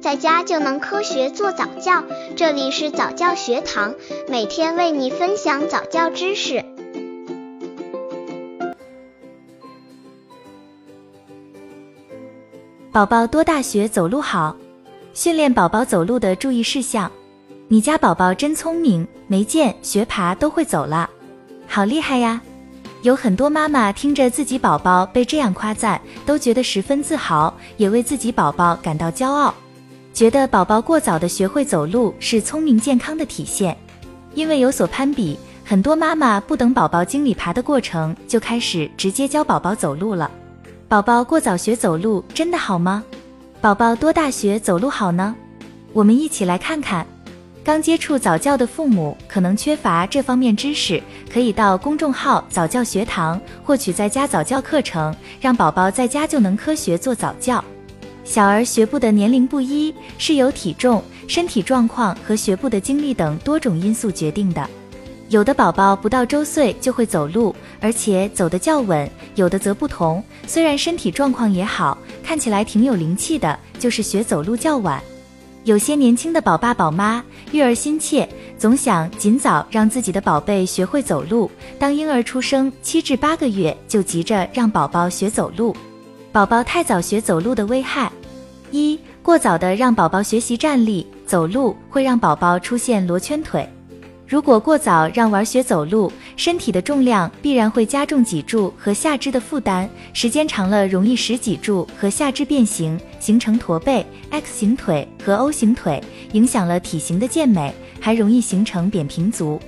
在家就能科学做早教。这里是早教学堂，每天为你分享早教知识。宝宝多大学走路好？训练宝宝走路的注意事项。你家宝宝真聪明，没见学爬都会走了，好厉害呀！有很多妈妈听着自己宝宝被这样夸赞，都觉得十分自豪，也为自己宝宝感到骄傲，觉得宝宝过早的学会走路是聪明健康的体现。因为有所攀比，很多妈妈不等宝宝经历爬的过程，就开始直接教宝宝走路了。宝宝过早学走路真的好吗？宝宝多大学走路好呢？我们一起来看看。刚接触早教的父母可能缺乏这方面知识，可以到公众号早教学堂获取在家早教课程，让宝宝在家就能科学做早教。小儿学步的年龄不一，是由体重、身体状况和学步的经历等多种因素决定的。有的宝宝不到周岁就会走路，而且走得较稳；有的则不同，虽然身体状况也好，看起来挺有灵气的，就是学走路较晚。有些年轻的宝爸宝妈育儿心切，总想尽早让自己的宝贝学会走路。当婴儿出生七至八个月，就急着让宝宝学走路。宝宝太早学走路的危害：一、过早的让宝宝学习站立走路，会让宝宝出现罗圈腿。如果过早让娃学走路，身体的重量必然会加重脊柱和下肢的负担，时间长了容易使脊柱和下肢变形，形成驼背、X 型腿和 O 型腿，影响了体型的健美，还容易形成扁平足。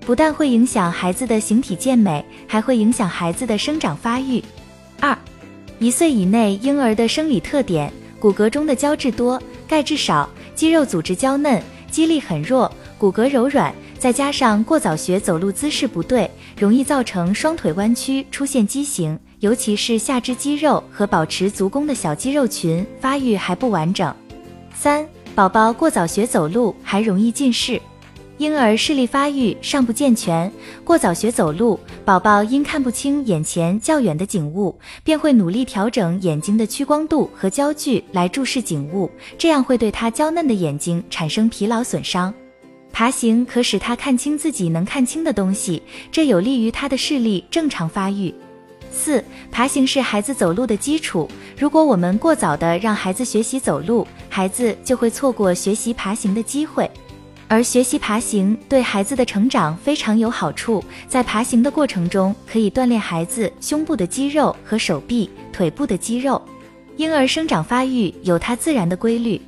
不但会影响孩子的形体健美，还会影响孩子的生长发育。二，一岁以内婴儿的生理特点：骨骼中的胶质多，钙质少，肌肉组织娇嫩，肌力很弱，骨骼柔软。再加上过早学走路姿势不对，容易造成双腿弯曲，出现畸形，尤其是下肢肌肉和保持足弓的小肌肉群发育还不完整。三、宝宝过早学走路还容易近视。婴儿视力发育尚不健全，过早学走路，宝宝因看不清眼前较远的景物，便会努力调整眼睛的屈光度和焦距来注视景物，这样会对他娇嫩的眼睛产生疲劳损伤。爬行可使他看清自己能看清的东西，这有利于他的视力正常发育。四、爬行是孩子走路的基础，如果我们过早的让孩子学习走路，孩子就会错过学习爬行的机会。而学习爬行对孩子的成长非常有好处，在爬行的过程中可以锻炼孩子胸部的肌肉和手臂、腿部的肌肉。婴儿生长发育有它自然的规律。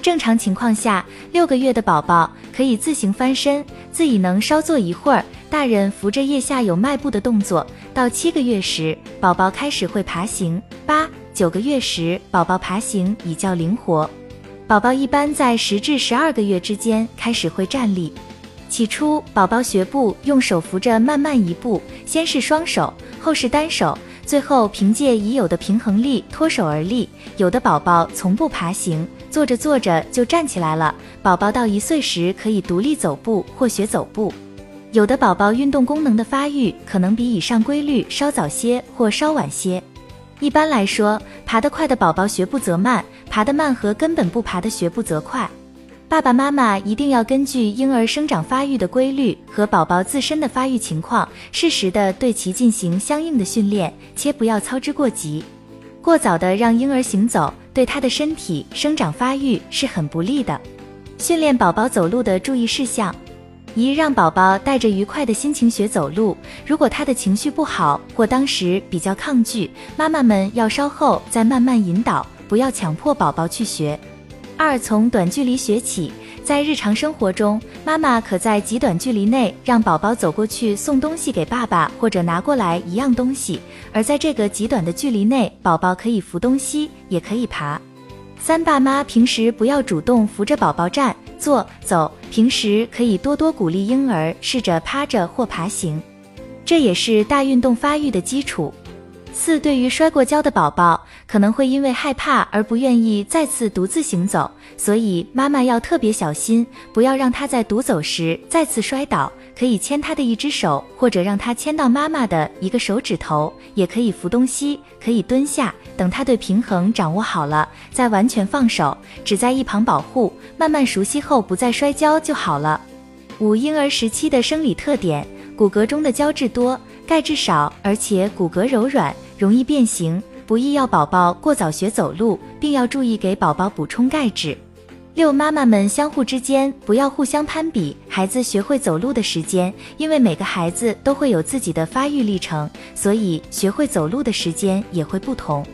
正常情况下，六个月的宝宝可以自行翻身，自己能稍坐一会儿。大人扶着腋下有迈步的动作。到七个月时，宝宝开始会爬行；八九个月时，宝宝爬行比较灵活。宝宝一般在十至十二个月之间开始会站立。起初，宝宝学步用手扶着慢慢一步，先是双手，后是单手。最后凭借已有的平衡力脱手而立。有的宝宝从不爬行，坐着坐着就站起来了。宝宝到一岁时可以独立走步或学走步。有的宝宝运动功能的发育可能比以上规律稍早些或稍晚些。一般来说，爬得快的宝宝学步则慢，爬得慢和根本不爬的学步则快。爸爸妈妈一定要根据婴儿生长发育的规律和宝宝自身的发育情况，适时的对其进行相应的训练，切不要操之过急。过早的让婴儿行走，对他的身体生长发育是很不利的。训练宝宝走路的注意事项：一、让宝宝带着愉快的心情学走路。如果他的情绪不好或当时比较抗拒，妈妈们要稍后再慢慢引导，不要强迫宝宝去学。二、从短距离学起，在日常生活中，妈妈可在极短距离内让宝宝走过去送东西给爸爸，或者拿过来一样东西。而在这个极短的距离内，宝宝可以扶东西，也可以爬。三、爸妈平时不要主动扶着宝宝站、坐、走，平时可以多多鼓励婴儿试着趴着或爬行，这也是大运动发育的基础。四，对于摔过跤的宝宝，可能会因为害怕而不愿意再次独自行走，所以妈妈要特别小心，不要让他在独走时再次摔倒。可以牵他的一只手，或者让他牵到妈妈的一个手指头，也可以扶东西，可以蹲下，等他对平衡掌握好了，再完全放手，只在一旁保护，慢慢熟悉后不再摔跤就好了。五、婴儿时期的生理特点，骨骼中的胶质多。钙质少，而且骨骼柔软，容易变形，不易要宝宝过早学走路，并要注意给宝宝补充钙质。六妈妈们相互之间不要互相攀比孩子学会走路的时间，因为每个孩子都会有自己的发育历程，所以学会走路的时间也会不同。